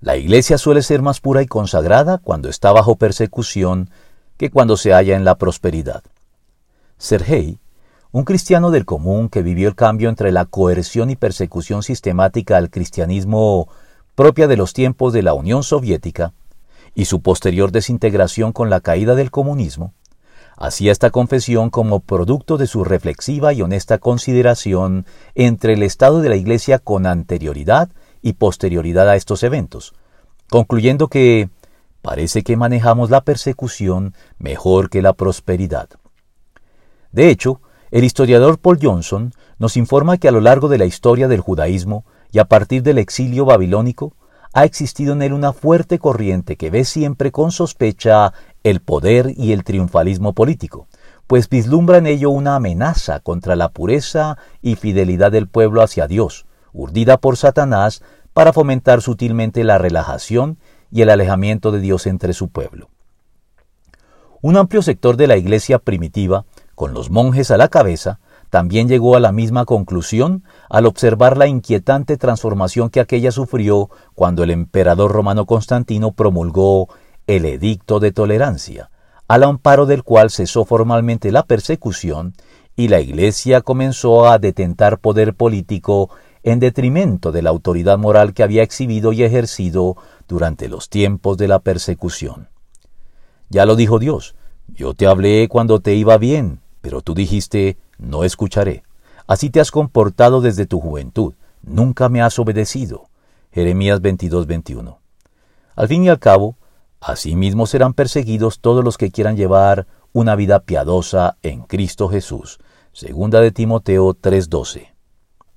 La iglesia suele ser más pura y consagrada cuando está bajo persecución que cuando se halla en la prosperidad. Sergei, un cristiano del común que vivió el cambio entre la coerción y persecución sistemática al cristianismo propia de los tiempos de la Unión Soviética y su posterior desintegración con la caída del comunismo, hacía esta confesión como producto de su reflexiva y honesta consideración entre el estado de la Iglesia con anterioridad y posterioridad a estos eventos, concluyendo que parece que manejamos la persecución mejor que la prosperidad. De hecho, el historiador Paul Johnson nos informa que a lo largo de la historia del judaísmo y a partir del exilio babilónico, ha existido en él una fuerte corriente que ve siempre con sospecha el poder y el triunfalismo político, pues vislumbra en ello una amenaza contra la pureza y fidelidad del pueblo hacia Dios, urdida por Satanás para fomentar sutilmente la relajación y el alejamiento de Dios entre su pueblo. Un amplio sector de la iglesia primitiva, con los monjes a la cabeza, también llegó a la misma conclusión al observar la inquietante transformación que aquella sufrió cuando el emperador romano Constantino promulgó el Edicto de Tolerancia, al amparo del cual cesó formalmente la persecución y la Iglesia comenzó a detentar poder político en detrimento de la autoridad moral que había exhibido y ejercido durante los tiempos de la persecución. Ya lo dijo Dios, yo te hablé cuando te iba bien, pero tú dijiste, no escucharé. Así te has comportado desde tu juventud, nunca me has obedecido. Jeremías 22, 21. Al fin y al cabo, asimismo serán perseguidos todos los que quieran llevar una vida piadosa en Cristo Jesús. Segunda de Timoteo 3:12.